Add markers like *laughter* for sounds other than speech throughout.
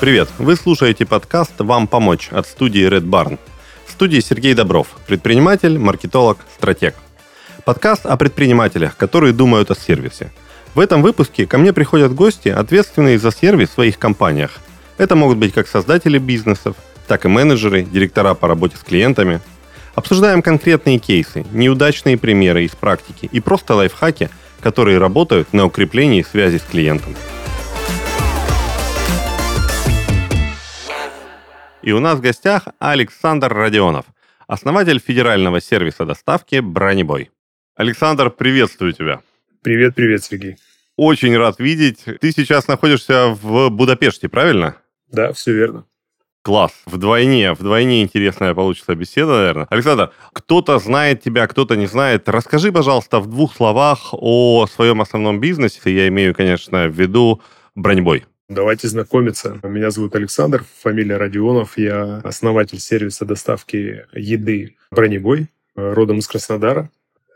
Привет! Вы слушаете подкаст «Вам помочь» от студии Red Barn. В студии Сергей Добров, предприниматель, маркетолог, стратег. Подкаст о предпринимателях, которые думают о сервисе. В этом выпуске ко мне приходят гости, ответственные за сервис в своих компаниях. Это могут быть как создатели бизнесов, так и менеджеры, директора по работе с клиентами. Обсуждаем конкретные кейсы, неудачные примеры из практики и просто лайфхаки, которые работают на укреплении связи с клиентом. И у нас в гостях Александр Родионов, основатель федерального сервиса доставки «Бронебой». Александр, приветствую тебя. Привет, привет, Сергей. Очень рад видеть. Ты сейчас находишься в Будапеште, правильно? Да, все верно. Класс. Вдвойне, вдвойне интересная получится беседа, наверное. Александр, кто-то знает тебя, кто-то не знает. Расскажи, пожалуйста, в двух словах о своем основном бизнесе. Я имею, конечно, в виду бронебой. Давайте знакомиться. Меня зовут Александр, фамилия Родионов. Я основатель сервиса доставки еды «Бронебой», родом из Краснодара.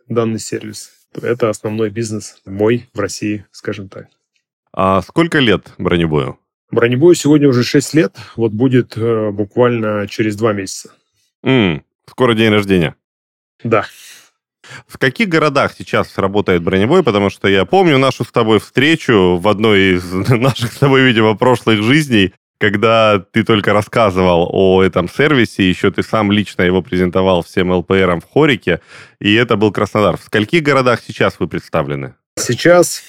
Данный сервис. Это основной бизнес мой в России, скажем так. А сколько лет бронебою? Бронебою сегодня уже 6 лет. Вот будет э, буквально через 2 месяца. М-м, скоро день рождения. Да. В каких городах сейчас работает броневой? Потому что я помню нашу с тобой встречу в одной из *laughs* наших с тобой, видимо, прошлых жизней, когда ты только рассказывал о этом сервисе, еще ты сам лично его презентовал всем ЛПРам в Хорике, и это был Краснодар. В скольких городах сейчас вы представлены? Сейчас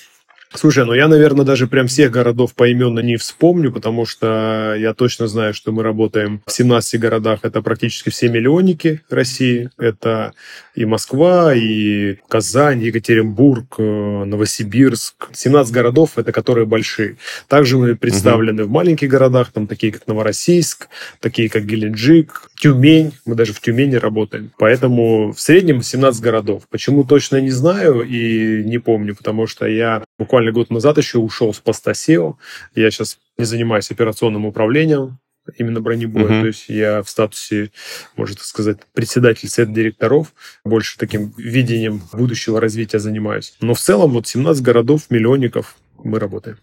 Слушай, ну я, наверное, даже прям всех городов поименно не вспомню, потому что я точно знаю, что мы работаем в 17 городах. Это практически все миллионники России. Это и Москва, и Казань, Екатеринбург, э, Новосибирск. 17 городов, это которые большие. Также мы представлены угу. в маленьких городах, там такие как Новороссийск, такие как Геленджик, Тюмень. Мы даже в Тюмени работаем. Поэтому в среднем 17 городов. Почему точно не знаю и не помню, потому что я буквально год назад еще ушел с поста SEO. Я сейчас не занимаюсь операционным управлением, именно бронебоя. Uh-huh. То есть я в статусе, можно сказать, председатель совета директоров, больше таким видением будущего развития занимаюсь. Но в целом вот 17 городов, миллионников мы работаем.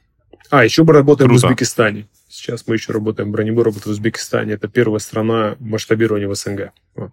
А, еще мы работаем Круто. в Узбекистане. Сейчас мы еще работаем, бронебой работает в Узбекистане. Это первая страна масштабирования в СНГ. Вот.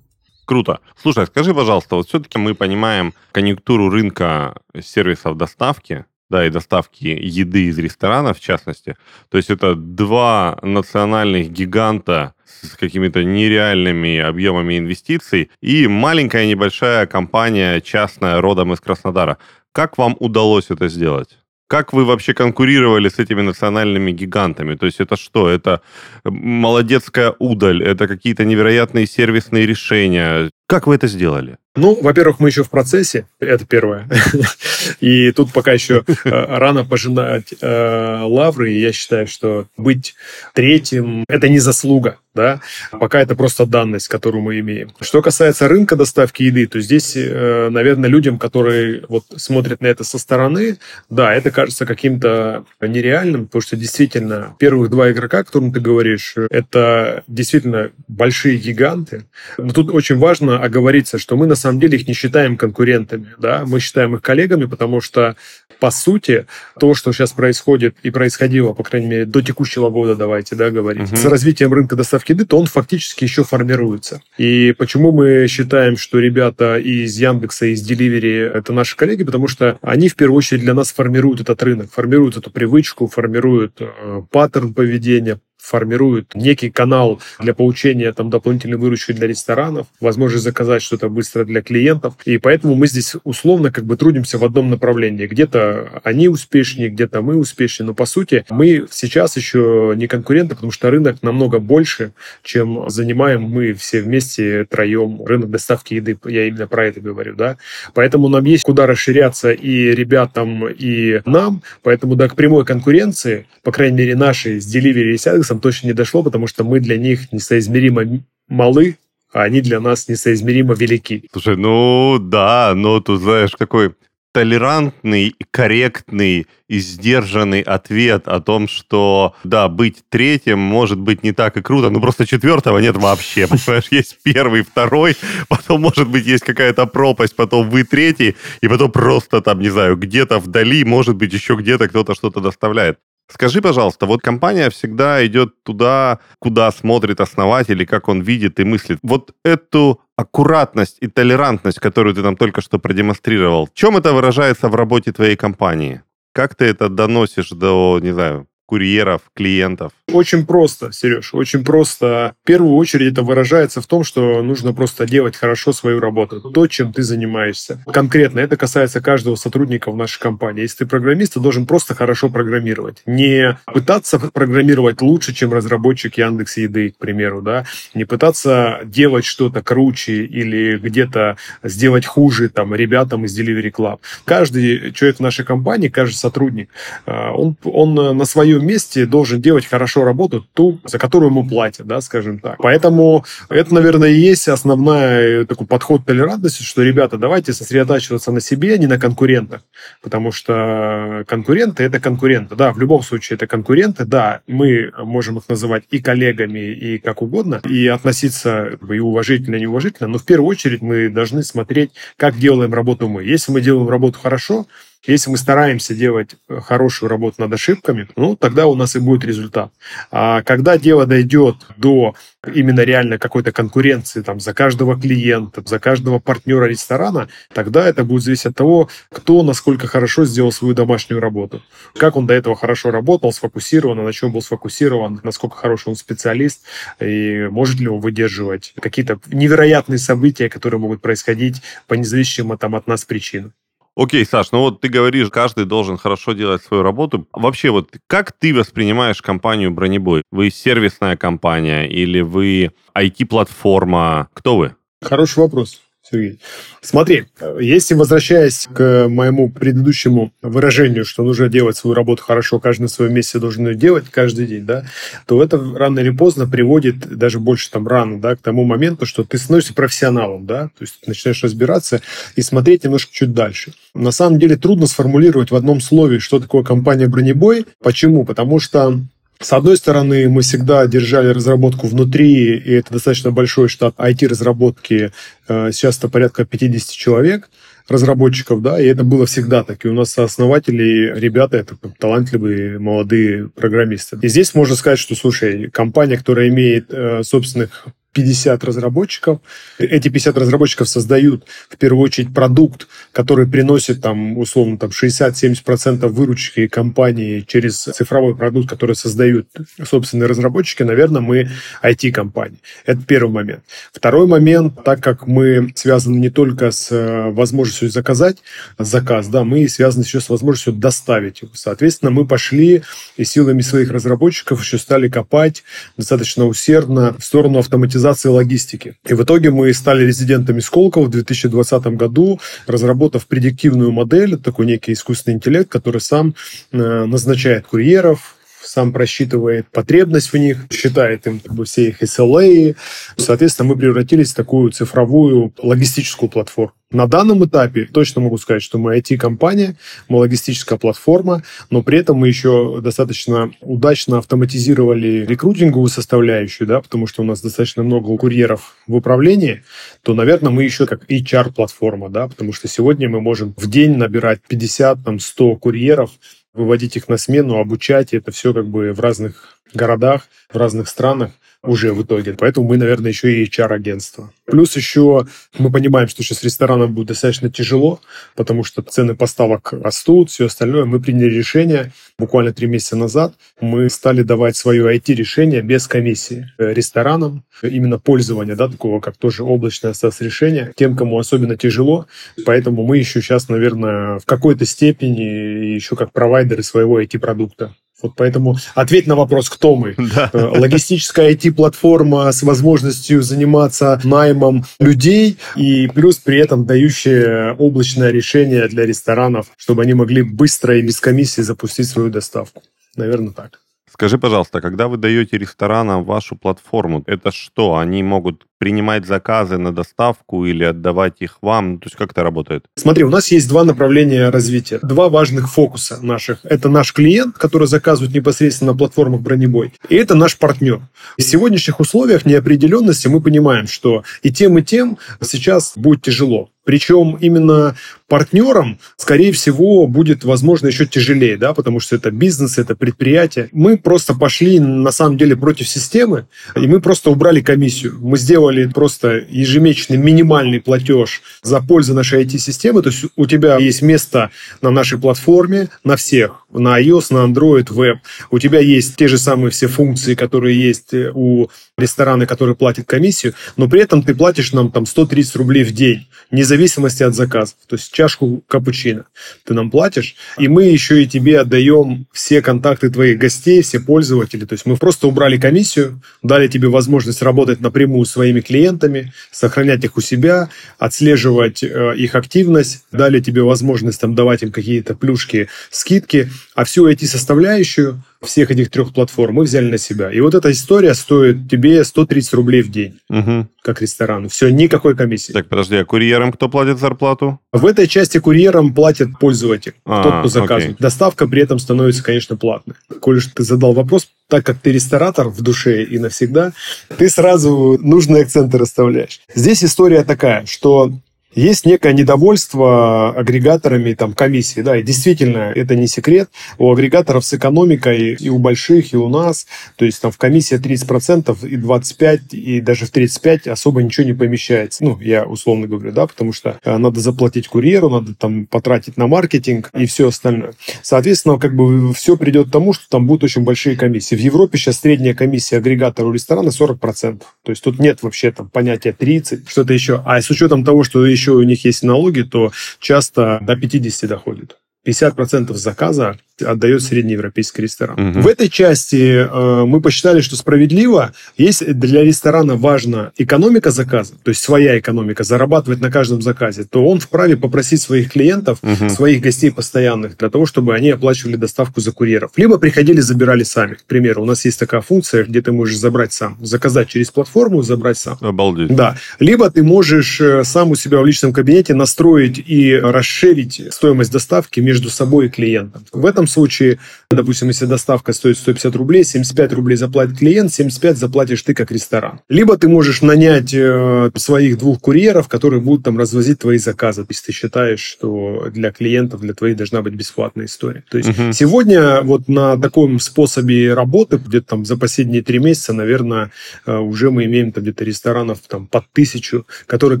Круто. Слушай, скажи, пожалуйста, вот все-таки мы понимаем конъюнктуру рынка сервисов доставки, да, и доставки еды из ресторанов, в частности. То есть это два национальных гиганта с какими-то нереальными объемами инвестиций и маленькая небольшая компания частная родом из Краснодара. Как вам удалось это сделать? Как вы вообще конкурировали с этими национальными гигантами? То есть это что? Это молодецкая удаль? Это какие-то невероятные сервисные решения? Как вы это сделали? Ну, во-первых, мы еще в процессе, это первое. *laughs* И тут пока еще э, рано пожинать э, лавры. И я считаю, что быть третьим – это не заслуга да, пока это просто данность, которую мы имеем. Что касается рынка доставки еды, то здесь, э, наверное, людям, которые вот смотрят на это со стороны, да, это кажется каким-то нереальным, потому что действительно первых два игрока, о которых ты говоришь, это действительно большие гиганты. Но тут очень важно оговориться, что мы на самом деле их не считаем конкурентами, да, мы считаем их коллегами, потому что по сути, то, что сейчас происходит и происходило, по крайней мере, до текущего года, давайте, да, говорить, угу. с развитием рынка доставки еды, то он фактически еще формируется. И почему мы считаем, что ребята из Яндекса, из Delivery это наши коллеги, потому что они в первую очередь для нас формируют этот рынок, формируют эту привычку, формируют э, паттерн поведения, формируют некий канал для получения там, дополнительной выручки для ресторанов, возможность заказать что-то быстро для клиентов. И поэтому мы здесь условно как бы трудимся в одном направлении. Где-то они успешнее, где-то мы успешнее. Но по сути мы сейчас еще не конкуренты, потому что рынок намного больше, чем занимаем мы все вместе троем рынок доставки еды. Я именно про это говорю. Да? Поэтому нам есть куда расширяться и ребятам, и нам. Поэтому да, к прямой конкуренции, по крайней мере, нашей с Delivery и Сядекс, бизнесом точно не дошло, потому что мы для них несоизмеримо малы, а они для нас несоизмеримо велики. Слушай, ну да, но тут, знаешь, какой толерантный, корректный и сдержанный ответ о том, что, да, быть третьим может быть не так и круто, ну просто четвертого нет вообще, понимаешь, *laughs* есть первый, второй, потом, может быть, есть какая-то пропасть, потом вы третий, и потом просто там, не знаю, где-то вдали, может быть, еще где-то кто-то что-то доставляет. Скажи, пожалуйста, вот компания всегда идет туда, куда смотрит основатель и как он видит и мыслит. Вот эту аккуратность и толерантность, которую ты нам только что продемонстрировал, в чем это выражается в работе твоей компании? Как ты это доносишь до, не знаю, курьеров, клиентов? Очень просто, Сереж, очень просто. В первую очередь это выражается в том, что нужно просто делать хорошо свою работу, то, чем ты занимаешься. Конкретно это касается каждого сотрудника в нашей компании. Если ты программист, ты должен просто хорошо программировать. Не пытаться программировать лучше, чем разработчик Яндекс Еды, к примеру, да, не пытаться делать что-то круче или где-то сделать хуже там ребятам из Delivery Club. Каждый человек в нашей компании, каждый сотрудник, а, он, он на своем своем месте должен делать хорошо работу, ту, за которую ему платят, да, скажем так. Поэтому это, наверное, и есть основной такой подход толерантности, что, ребята, давайте сосредотачиваться на себе, а не на конкурентах, потому что конкуренты – это конкуренты. Да, в любом случае это конкуренты, да, мы можем их называть и коллегами, и как угодно, и относиться и уважительно, и неуважительно, но в первую очередь мы должны смотреть, как делаем работу мы. Если мы делаем работу хорошо, если мы стараемся делать э, хорошую работу над ошибками, ну, тогда у нас и будет результат. А когда дело дойдет до именно реально какой-то конкуренции там, за каждого клиента, за каждого партнера ресторана, тогда это будет зависеть от того, кто насколько хорошо сделал свою домашнюю работу. Как он до этого хорошо работал, сфокусирован, на чем был сфокусирован, насколько хороший он специалист, и может ли он выдерживать какие-то невероятные события, которые могут происходить по независимым там, от нас причинам. Окей, Саш, ну вот ты говоришь, каждый должен хорошо делать свою работу. Вообще, вот как ты воспринимаешь компанию Бронебой? Вы сервисная компания или вы IT-платформа? Кто вы? Хороший вопрос. Сергей. Смотри, если возвращаясь к моему предыдущему выражению, что нужно делать свою работу хорошо, каждый на своем месте должен ее делать каждый день, да, то это рано или поздно приводит, даже больше там рано, да, к тому моменту, что ты становишься профессионалом, да, то есть начинаешь разбираться и смотреть немножко чуть дальше. На самом деле трудно сформулировать в одном слове, что такое компания «Бронебой». Почему? Потому что с одной стороны, мы всегда держали разработку внутри, и это достаточно большой штат IT-разработки, э, сейчас это порядка 50 человек разработчиков, да, и это было всегда так. И у нас основатели, ребята, это талантливые молодые программисты. И здесь можно сказать, что, слушай, компания, которая имеет э, собственных 50 разработчиков. Эти 50 разработчиков создают в первую очередь продукт, который приносит там условно там 60-70% выручки компании через цифровой продукт, который создают собственные разработчики, наверное, мы IT-компания. Это первый момент. Второй момент, так как мы связаны не только с э, возможностью заказать заказ, да, мы связаны еще с возможностью доставить его. Соответственно, мы пошли и силами своих разработчиков еще стали копать достаточно усердно в сторону автоматизации автоматизации логистики. И в итоге мы стали резидентами Сколково в 2020 году, разработав предиктивную модель, такой некий искусственный интеллект, который сам э, назначает курьеров, сам просчитывает потребность в них, считает им как бы, все их SLA. Соответственно, мы превратились в такую цифровую логистическую платформу. На данном этапе точно могу сказать, что мы IT-компания, мы логистическая платформа, но при этом мы еще достаточно удачно автоматизировали рекрутинговую составляющую, да, потому что у нас достаточно много курьеров в управлении, то, наверное, мы еще как HR-платформа, да, потому что сегодня мы можем в день набирать 50, там, 100 курьеров, выводить их на смену, обучать. Это все как бы в разных городах, в разных странах уже в итоге. Поэтому мы, наверное, еще и HR-агентство. Плюс еще мы понимаем, что сейчас ресторанам будет достаточно тяжело, потому что цены поставок растут, все остальное. Мы приняли решение буквально три месяца назад. Мы стали давать свое IT-решение без комиссии ресторанам, именно пользование, да, такого как тоже облачное SaaS-решение, тем, кому особенно тяжело. Поэтому мы еще сейчас, наверное, в какой-то степени еще как провайдеры своего IT-продукта. Вот поэтому ответь на вопрос, кто мы. *laughs* Да. Э, логистическая IT-платформа с возможностью заниматься наймом людей и плюс при этом дающая облачное решение для ресторанов, чтобы они могли быстро и без комиссии запустить свою доставку. Наверное, так. Скажи, пожалуйста, когда вы даете ресторанам вашу платформу, это что? Они могут принимать заказы на доставку или отдавать их вам? То есть как это работает? Смотри, у нас есть два направления развития, два важных фокуса наших. Это наш клиент, который заказывает непосредственно на платформах Бронебой, и это наш партнер. В сегодняшних условиях неопределенности мы понимаем, что и тем, и тем сейчас будет тяжело. Причем именно партнерам, скорее всего, будет, возможно, еще тяжелее, да, потому что это бизнес, это предприятие. Мы просто пошли, на самом деле, против системы, и мы просто убрали комиссию. Мы сделали просто ежемесячный минимальный платеж за пользу нашей IT-системы. То есть у тебя есть место на нашей платформе, на всех, на iOS, на Android, Web. У тебя есть те же самые все функции, которые есть у ресторана, который платит комиссию, но при этом ты платишь нам там 130 рублей в день, независимо зависимости от заказов. То есть чашку капучино ты нам платишь, и мы еще и тебе отдаем все контакты твоих гостей, все пользователи. То есть мы просто убрали комиссию, дали тебе возможность работать напрямую с своими клиентами, сохранять их у себя, отслеживать э, их активность, дали тебе возможность там давать им какие-то плюшки, скидки, а всю эти составляющую всех этих трех платформ мы взяли на себя. И вот эта история стоит тебе 130 рублей в день, угу. как ресторану. Все, никакой комиссии. Так, подожди, а курьерам кто платит зарплату? В этой части курьерам платит пользователь, а, тот, кто заказывает. Окей. Доставка при этом становится, конечно, платной. Коль ты задал вопрос, так как ты ресторатор в душе и навсегда, ты сразу нужные акценты расставляешь. Здесь история такая, что есть некое недовольство агрегаторами там, комиссии. Да, и действительно, это не секрет. У агрегаторов с экономикой и у больших, и у нас. То есть там в комиссии 30% и 25%, и даже в 35% особо ничего не помещается. Ну, я условно говорю, да, потому что э, надо заплатить курьеру, надо там потратить на маркетинг и все остальное. Соответственно, как бы все придет к тому, что там будут очень большие комиссии. В Европе сейчас средняя комиссия агрегатора у ресторана 40%. То есть тут нет вообще там понятия 30, что-то еще. А с учетом того, что у них есть налоги, то часто до 50 доходит. 50% заказа отдает среднеевропейский ресторан. Угу. В этой части э, мы посчитали, что справедливо, если для ресторана важна экономика заказа, то есть своя экономика, зарабатывать на каждом заказе, то он вправе попросить своих клиентов, угу. своих гостей постоянных, для того, чтобы они оплачивали доставку за курьеров. Либо приходили, забирали сами. К примеру, у нас есть такая функция, где ты можешь забрать сам. Заказать через платформу, забрать сам. Обалдеть. Да. Либо ты можешь э, сам у себя в личном кабинете настроить и расширить стоимость доставки между собой и клиентом. В этом случае, допустим, если доставка стоит 150 рублей, 75 рублей заплатит клиент, 75 заплатишь ты как ресторан. Либо ты можешь нанять э, своих двух курьеров, которые будут там развозить твои заказы, если ты считаешь, что для клиентов, для твоих должна быть бесплатная история. То есть угу. сегодня вот на таком способе работы, где-то там за последние три месяца, наверное, э, уже мы имеем там где-то ресторанов там под тысячу, которые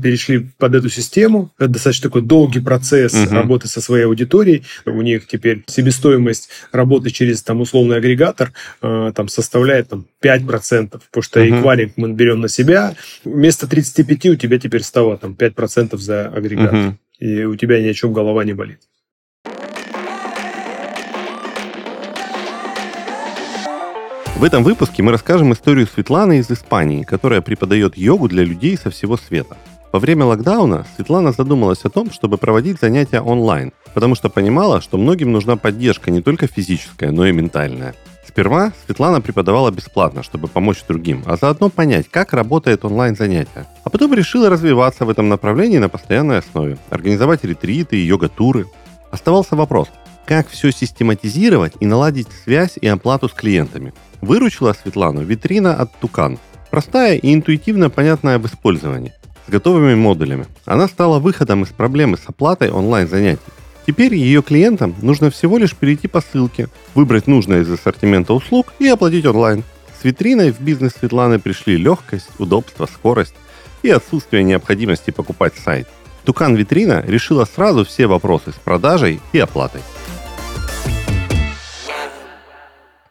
перешли под эту систему. Это достаточно такой долгий процесс угу. работы со своей аудиторией. У них теперь себестоимость себестоимость работы через там условный агрегатор э, там составляет там 5%, потому что uh-huh. эквайринг мы берем на себя. Вместо 35 у тебя теперь стало там 5% за агрегатор. Uh-huh. И у тебя ни о чем голова не болит. В этом выпуске мы расскажем историю Светланы из Испании, которая преподает йогу для людей со всего света. Во время локдауна Светлана задумалась о том, чтобы проводить занятия онлайн, потому что понимала, что многим нужна поддержка не только физическая, но и ментальная. Сперва Светлана преподавала бесплатно, чтобы помочь другим, а заодно понять, как работает онлайн-занятие. А потом решила развиваться в этом направлении на постоянной основе, организовать ретриты и йога-туры. Оставался вопрос, как все систематизировать и наладить связь и оплату с клиентами. Выручила Светлану витрина от Тукан. Простая и интуитивно понятная в использовании готовыми модулями. Она стала выходом из проблемы с оплатой онлайн-занятий. Теперь ее клиентам нужно всего лишь перейти по ссылке, выбрать нужное из ассортимента услуг и оплатить онлайн. С витриной в бизнес Светланы пришли легкость, удобство, скорость и отсутствие необходимости покупать сайт. Тукан Витрина решила сразу все вопросы с продажей и оплатой.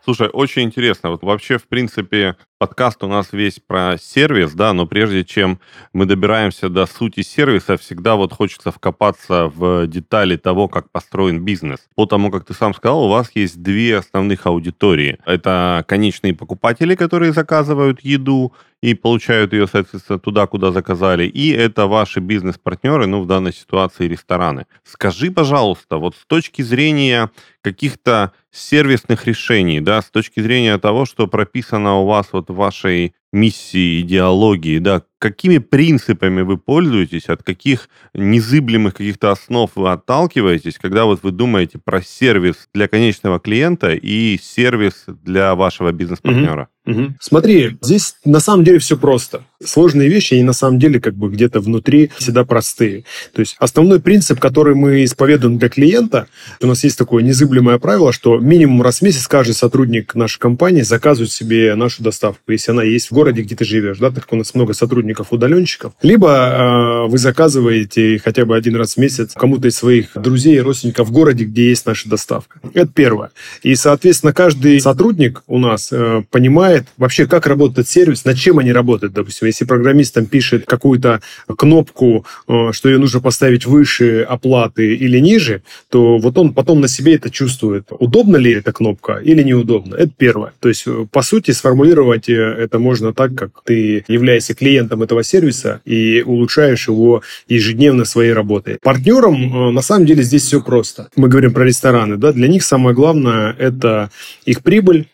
Слушай, очень интересно. Вот вообще, в принципе, подкаст у нас весь про сервис, да, но прежде чем мы добираемся до сути сервиса, всегда вот хочется вкопаться в детали того, как построен бизнес. По тому, как ты сам сказал, у вас есть две основных аудитории. Это конечные покупатели, которые заказывают еду и получают ее, соответственно, туда, куда заказали. И это ваши бизнес-партнеры, ну, в данной ситуации рестораны. Скажи, пожалуйста, вот с точки зрения каких-то сервисных решений, да, с точки зрения того, что прописано у вас вот вашей миссии, идеологии, да, какими принципами вы пользуетесь, от каких незыблемых каких-то основ вы отталкиваетесь, когда вот вы думаете про сервис для конечного клиента и сервис для вашего бизнес-партнера? Угу. Смотри, здесь на самом деле все просто. Сложные вещи, они на самом деле как бы где-то внутри всегда простые. То есть основной принцип, который мы исповедуем для клиента, у нас есть такое незыблемое правило, что минимум раз в месяц каждый сотрудник нашей компании заказывает себе нашу доставку, если она есть в городе, где ты живешь, да, так как у нас много сотрудников удаленщиков. Либо э, вы заказываете хотя бы один раз в месяц кому-то из своих друзей и родственников в городе, где есть наша доставка. Это первое. И, соответственно, каждый сотрудник у нас э, понимает вообще, как работает сервис, над чем они работают, допустим, если программист там пишет какую-то кнопку, э, что ее нужно поставить выше оплаты или ниже, то вот он потом на себе это чувствует. Удобно ли эта кнопка или неудобно? Это первое. То есть, э, по сути, сформулировать э, это можно так, как ты являешься клиентом этого сервиса и улучшаешь его ежедневно своей работой. Партнерам, на самом деле, здесь все просто. Мы говорим про рестораны, да, для них самое главное – это их прибыль,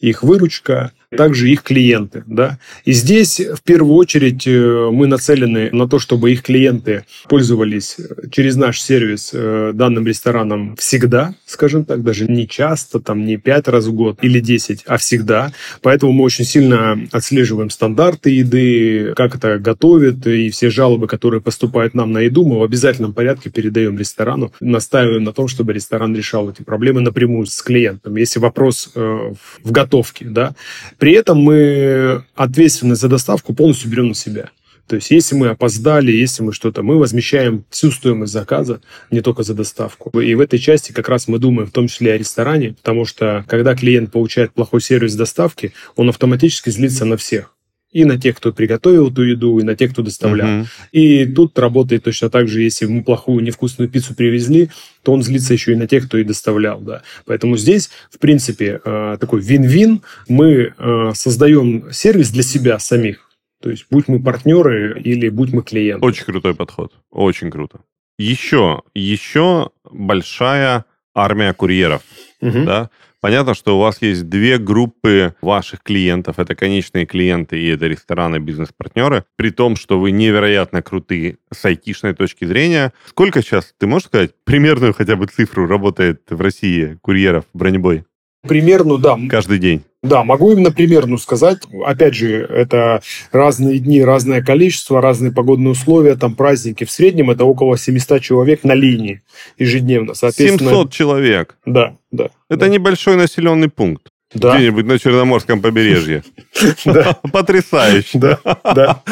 их выручка, также их клиенты. Да? И здесь в первую очередь э, мы нацелены на то, чтобы их клиенты пользовались э, через наш сервис э, данным рестораном всегда, скажем так, даже не часто, там не пять раз в год или 10, а всегда. Поэтому мы очень сильно отслеживаем стандарты еды, как это готовят, и все жалобы, которые поступают нам на еду, мы в обязательном порядке передаем ресторану, настаиваем на том, чтобы ресторан решал эти проблемы напрямую с клиентом. Если вопрос в готовке, да, при этом мы ответственность за доставку полностью берем на себя. То есть, если мы опоздали, если мы что-то, мы возмещаем всю стоимость заказа, не только за доставку. И в этой части как раз мы думаем в том числе о ресторане, потому что когда клиент получает плохой сервис доставки, он автоматически злится на всех и на тех, кто приготовил эту еду, и на тех, кто доставлял. Uh-huh. И тут работает точно так же, если мы плохую невкусную пиццу привезли, то он злится еще и на тех, кто и доставлял. Да. Поэтому здесь, в принципе, э, такой вин-вин. Мы э, создаем сервис для себя самих. То есть, будь мы партнеры или будь мы клиенты. Очень крутой подход. Очень круто. Еще, еще большая армия курьеров. Угу. Да? Понятно, что у вас есть две группы ваших клиентов. Это конечные клиенты и это рестораны, бизнес-партнеры. При том, что вы невероятно крутые с айтишной точки зрения. Сколько сейчас, ты можешь сказать, примерную хотя бы цифру работает в России курьеров бронебой? Примерно, да. Каждый день. Да, могу именно примерно сказать. Опять же, это разные дни, разное количество, разные погодные условия, там праздники. В среднем это около 700 человек на линии ежедневно. 700 человек? Да, да. Это да. небольшой населенный пункт. Да. Где-нибудь на Черноморском побережье. *laughs* Потрясающе. Да, да.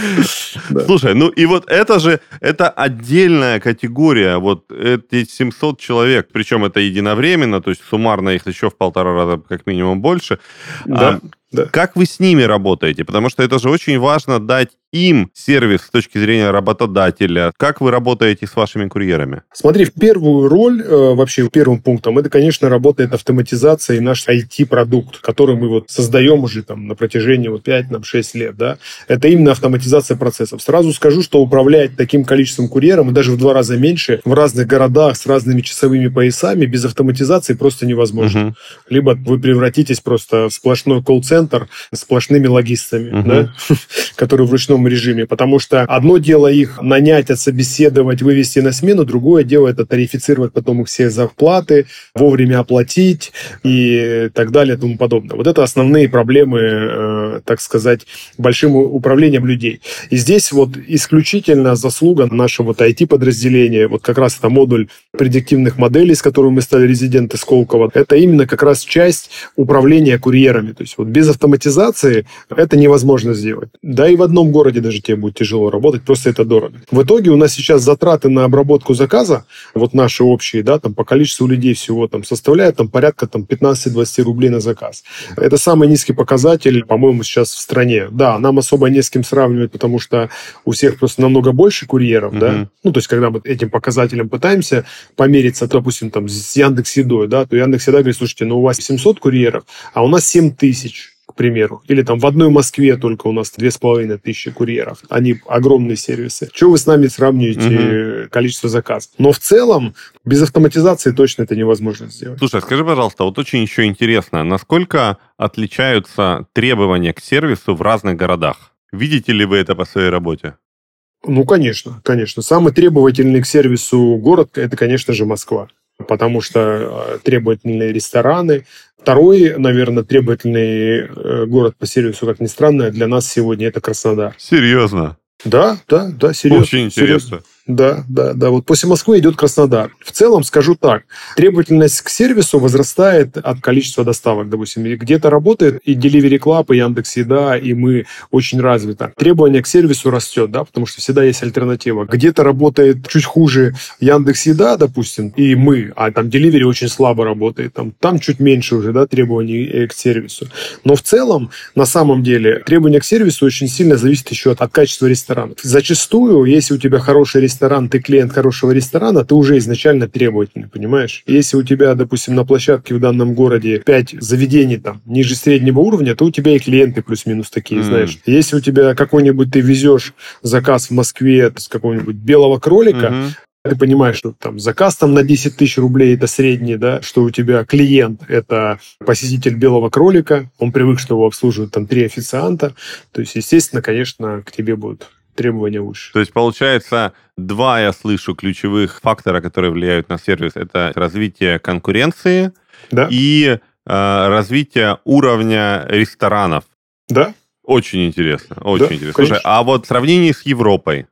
Слушай, ну и вот это же, это отдельная категория, вот эти 700 человек, причем это единовременно, то есть суммарно их еще в полтора раза как минимум больше. Да. Да. Как вы с ними работаете? Потому что это же очень важно дать им сервис с точки зрения работодателя. Как вы работаете с вашими курьерами? Смотри, в первую роль, э, вообще первым пунктом, это, конечно, работает автоматизация и наш IT-продукт, который мы вот создаем уже там на протяжении вот 5-6 лет. Да? Это именно автоматизация процессов. Сразу скажу, что управлять таким количеством курьеров, и даже в два раза меньше, в разных городах с разными часовыми поясами, без автоматизации просто невозможно. Угу. Либо вы превратитесь просто в сплошной колл-центр, центр сплошными логистами, угу. да, *laughs* которые в ручном режиме. Потому что одно дело их нанять, отсобеседовать, вывести на смену, другое дело это тарифицировать потом их все зарплаты, вовремя оплатить и так далее и тому подобное. Вот это основные проблемы, э, так сказать, большим управлением людей. И здесь вот исключительно заслуга нашего вот IT-подразделения, вот как раз это модуль предиктивных моделей, с которым мы стали резиденты Сколково, это именно как раз часть управления курьерами. То есть вот без автоматизации это невозможно сделать. Да и в одном городе даже тебе будет тяжело работать, просто это дорого. В итоге у нас сейчас затраты на обработку заказа, вот наши общие, да, там по количеству людей всего там составляют там порядка там 15-20 рублей на заказ. Это самый низкий показатель, по-моему, сейчас в стране. Да, нам особо не с кем сравнивать, потому что у всех просто намного больше курьеров, uh-huh. да. Ну, то есть, когда мы этим показателем пытаемся помериться, допустим, там с Яндекс Едой, да, то Яндекс всегда говорит, слушайте, ну у вас 700 курьеров, а у нас 7 тысяч примеру. Или там в одной Москве только у нас две с половиной тысячи курьеров. Они огромные сервисы. Чего вы с нами сравниваете угу. количество заказов? Но в целом без автоматизации точно это невозможно сделать. Слушай, скажи, пожалуйста, вот очень еще интересно, насколько отличаются требования к сервису в разных городах? Видите ли вы это по своей работе? Ну, конечно, конечно. Самый требовательный к сервису город – это, конечно же, Москва потому что э, требовательные рестораны. Второй, наверное, требовательный э, город по сервису, как ни странно, для нас сегодня это Краснодар. Серьезно? Да, да, да, серьезно. Очень интересно. Серьезно. Да, да, да. Вот после Москвы идет Краснодар. В целом, скажу так, требовательность к сервису возрастает от количества доставок, допустим. Где-то работает и Delivery Club, и Яндекс Еда, и мы очень развито. Требование к сервису растет, да, потому что всегда есть альтернатива. Где-то работает чуть хуже Яндекс Еда, допустим, и мы, а там Delivery очень слабо работает. Там, там чуть меньше уже, да, требований э, к сервису. Но в целом, на самом деле, требования к сервису очень сильно зависят еще от, от качества ресторана. Зачастую, если у тебя хороший ресторан, ресторан, ты клиент хорошего ресторана, ты уже изначально требовательный, понимаешь? Если у тебя, допустим, на площадке в данном городе 5 заведений там ниже среднего уровня, то у тебя и клиенты плюс-минус такие, mm. знаешь. Если у тебя какой-нибудь ты везешь заказ в Москве с какого-нибудь белого кролика, mm-hmm ты понимаешь, что там заказ там на 10 тысяч рублей это средний, да, что у тебя клиент это посетитель белого кролика, он привык, что его обслуживают там три официанта, то есть, естественно, конечно, к тебе будут требования выше. То есть, получается, два я слышу ключевых фактора, которые влияют на сервис. Это развитие конкуренции да. и э, развитие уровня ресторанов. Да. Очень интересно, очень да, интересно. Слушай, а вот в сравнении с Европой,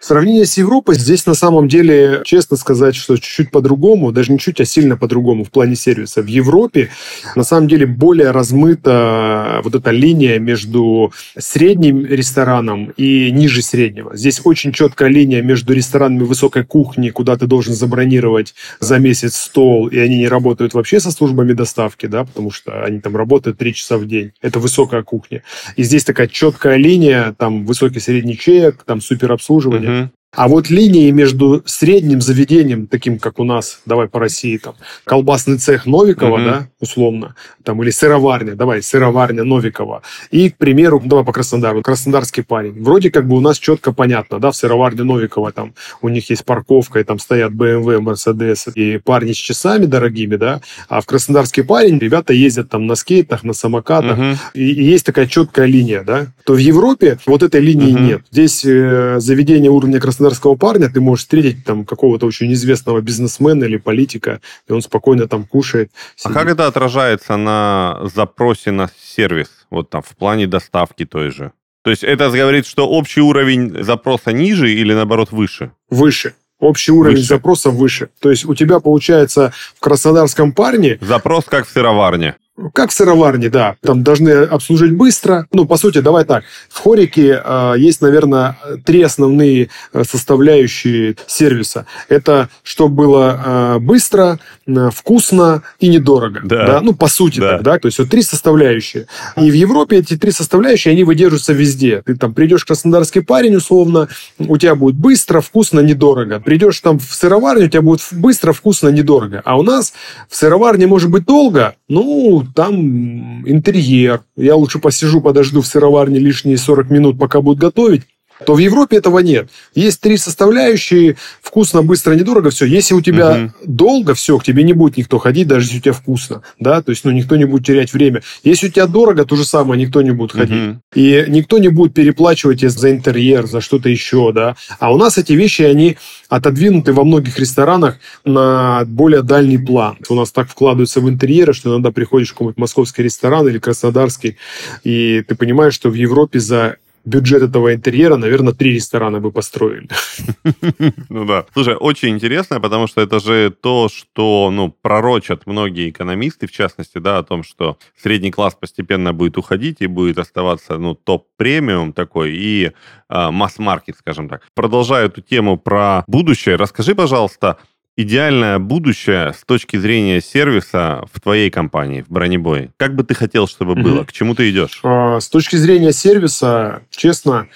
Сравнение с Европой здесь на самом деле, честно сказать, что чуть-чуть по-другому, даже не чуть, а сильно по-другому в плане сервиса. В Европе на самом деле более размыта вот эта линия между средним рестораном и ниже среднего. Здесь очень четкая линия между ресторанами высокой кухни, куда ты должен забронировать за месяц стол, и они не работают вообще со службами доставки, да, потому что они там работают три часа в день. Это высокая кухня. И здесь такая четкая линия, там высокий средний чек, там супер обслуживание. Mm-hmm. А вот линии между средним заведением, таким как у нас, давай по России, там, колбасный цех Новикова, угу. да, условно, там, или сыроварня, давай, сыроварня Новикова, и, к примеру, давай по Краснодару, краснодарский парень. Вроде как бы у нас четко понятно, да, в сыроварне Новикова там у них есть парковка, и там стоят BMW, Mercedes, и парни с часами дорогими, да, а в краснодарский парень ребята ездят там на скейтах, на самокатах, угу. и, и есть такая четкая линия, да, то в Европе вот этой линии угу. нет. Здесь э, заведение уровня Краснодара краснодарского парня ты можешь встретить там какого-то очень известного бизнесмена или политика, и он спокойно там кушает. Сидит. А как это отражается на запросе на сервис, вот там в плане доставки той же? То есть это говорит, что общий уровень запроса ниже или наоборот выше? Выше. Общий уровень выше. запроса выше. То есть у тебя получается в краснодарском парне... Запрос как в сыроварне. Как в сыроварне, да. Там должны обслужить быстро. Ну, по сути, давай так. В Хорике э, есть, наверное, три основные э, составляющие сервиса. Это чтобы было э, быстро, э, вкусно и недорого. Да. да? Ну, по сути, да. так, да. То есть вот три составляющие. И в Европе эти три составляющие, они выдерживаются везде. Ты там придешь краснодарский парень, условно, у тебя будет быстро, вкусно, недорого. Придешь там в сыроварню, у тебя будет быстро, вкусно, недорого. А у нас в сыроварне может быть долго, ну, там интерьер. Я лучше посижу, подожду в сыроварне лишние 40 минут, пока будут готовить то в Европе этого нет. Есть три составляющие, вкусно, быстро, недорого, все. Если у тебя угу. долго, все, к тебе не будет никто ходить, даже если у тебя вкусно, да, то есть, ну, никто не будет терять время. Если у тебя дорого, то же самое, никто не будет ходить. Угу. И никто не будет переплачивать за интерьер, за что-то еще, да. А у нас эти вещи, они отодвинуты во многих ресторанах на более дальний план. У нас так вкладываются в интерьеры, что иногда приходишь в какой-нибудь московский ресторан или краснодарский, и ты понимаешь, что в Европе за бюджет этого интерьера, наверное, три ресторана бы построили. *laughs* *laughs* Ну да. Слушай, очень интересно, потому что это же то, что, ну, пророчат многие экономисты, в частности, да, о том, что средний класс постепенно будет уходить и будет оставаться, ну, топ-премиум такой и э, масс-маркет, скажем так. Продолжая эту тему про будущее, расскажи, пожалуйста, идеальное будущее с точки зрения сервиса в твоей компании, в бронебое? Как бы ты хотел, чтобы mm-hmm. было? К чему ты идешь? А, с точки зрения сервиса, честно,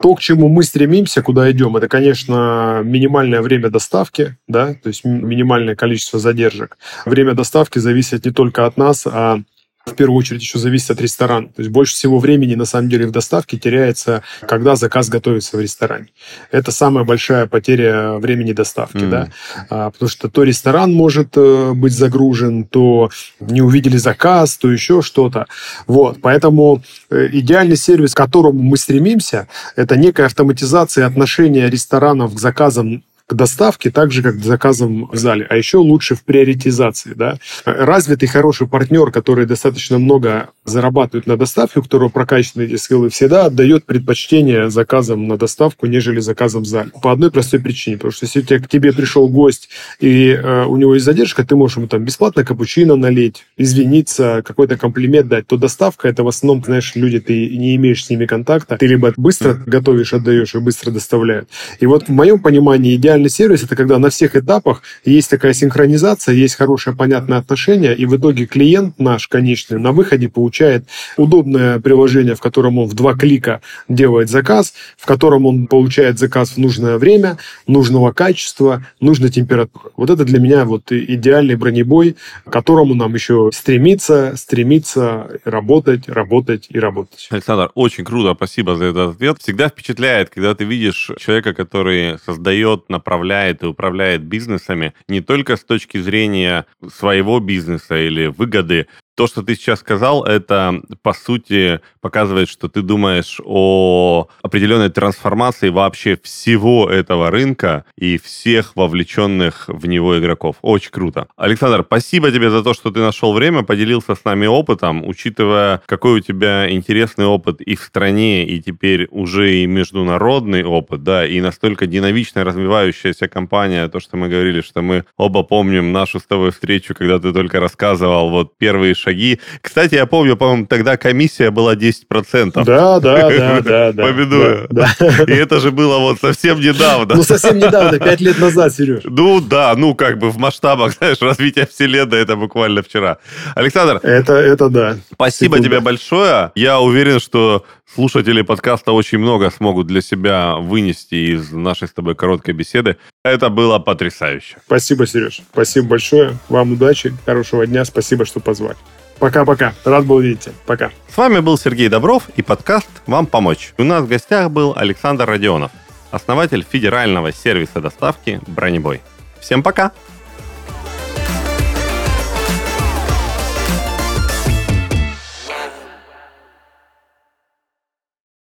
то, к чему мы стремимся, куда идем, это, конечно, минимальное время доставки, да, то есть минимальное количество задержек. Время доставки зависит не только от нас, а в первую очередь еще зависит от ресторана. То есть больше всего времени на самом деле в доставке теряется, когда заказ готовится в ресторане. Это самая большая потеря времени доставки, mm. да, а, потому что то ресторан может э, быть загружен, то не увидели заказ, то еще что-то. Вот, поэтому э, идеальный сервис, к которому мы стремимся, это некая автоматизация отношения ресторанов к заказам к доставке, так же, как к заказам в зале. А еще лучше в приоритизации. Да? Развитый хороший партнер, который достаточно много зарабатывает на доставке, у которого прокачаны эти скиллы, всегда отдает предпочтение заказам на доставку, нежели заказам в зале. По одной простой причине. Потому что если к тебе пришел гость, и э, у него есть задержка, ты можешь ему там бесплатно капучино налить, извиниться, какой-то комплимент дать, то доставка это в основном, знаешь, люди, ты не имеешь с ними контакта, ты либо быстро готовишь, отдаешь и быстро доставляют. И вот в моем понимании идеально идеальный сервис – это когда на всех этапах есть такая синхронизация, есть хорошее, понятное отношение, и в итоге клиент наш, конечный, на выходе получает удобное приложение, в котором он в два клика делает заказ, в котором он получает заказ в нужное время, нужного качества, нужной температуры. Вот это для меня вот идеальный бронебой, к которому нам еще стремиться, стремиться работать, работать и работать. Александр, очень круто, спасибо за этот ответ. Всегда впечатляет, когда ты видишь человека, который создает на направляет и управляет бизнесами не только с точки зрения своего бизнеса или выгоды, то, что ты сейчас сказал, это, по сути, показывает, что ты думаешь о определенной трансформации вообще всего этого рынка и всех вовлеченных в него игроков. Очень круто. Александр, спасибо тебе за то, что ты нашел время, поделился с нами опытом, учитывая, какой у тебя интересный опыт и в стране, и теперь уже и международный опыт, да, и настолько динамично развивающаяся компания, то, что мы говорили, что мы оба помним нашу с тобой встречу, когда ты только рассказывал вот первые шаги. Кстати, я помню, по-моему, тогда комиссия была 10%. Да, да, да, *laughs* да. да. И это же было вот совсем недавно. Ну, совсем недавно, 5 лет назад, Сереж. Ну, да, ну, как бы в масштабах, *laughs* знаешь, развития вселенной это буквально вчера. Александр. Это, это да. Спасибо тебе большое. Я уверен, что слушатели подкаста очень много смогут для себя вынести из нашей с тобой короткой беседы. Это было потрясающе. Спасибо, Сереж. Спасибо большое. Вам удачи, хорошего дня. Спасибо, что позвали. Пока-пока. Рад был видеть. Пока. С вами был Сергей Добров и подкаст «Вам помочь». У нас в гостях был Александр Родионов, основатель федерального сервиса доставки «Бронебой». Всем пока!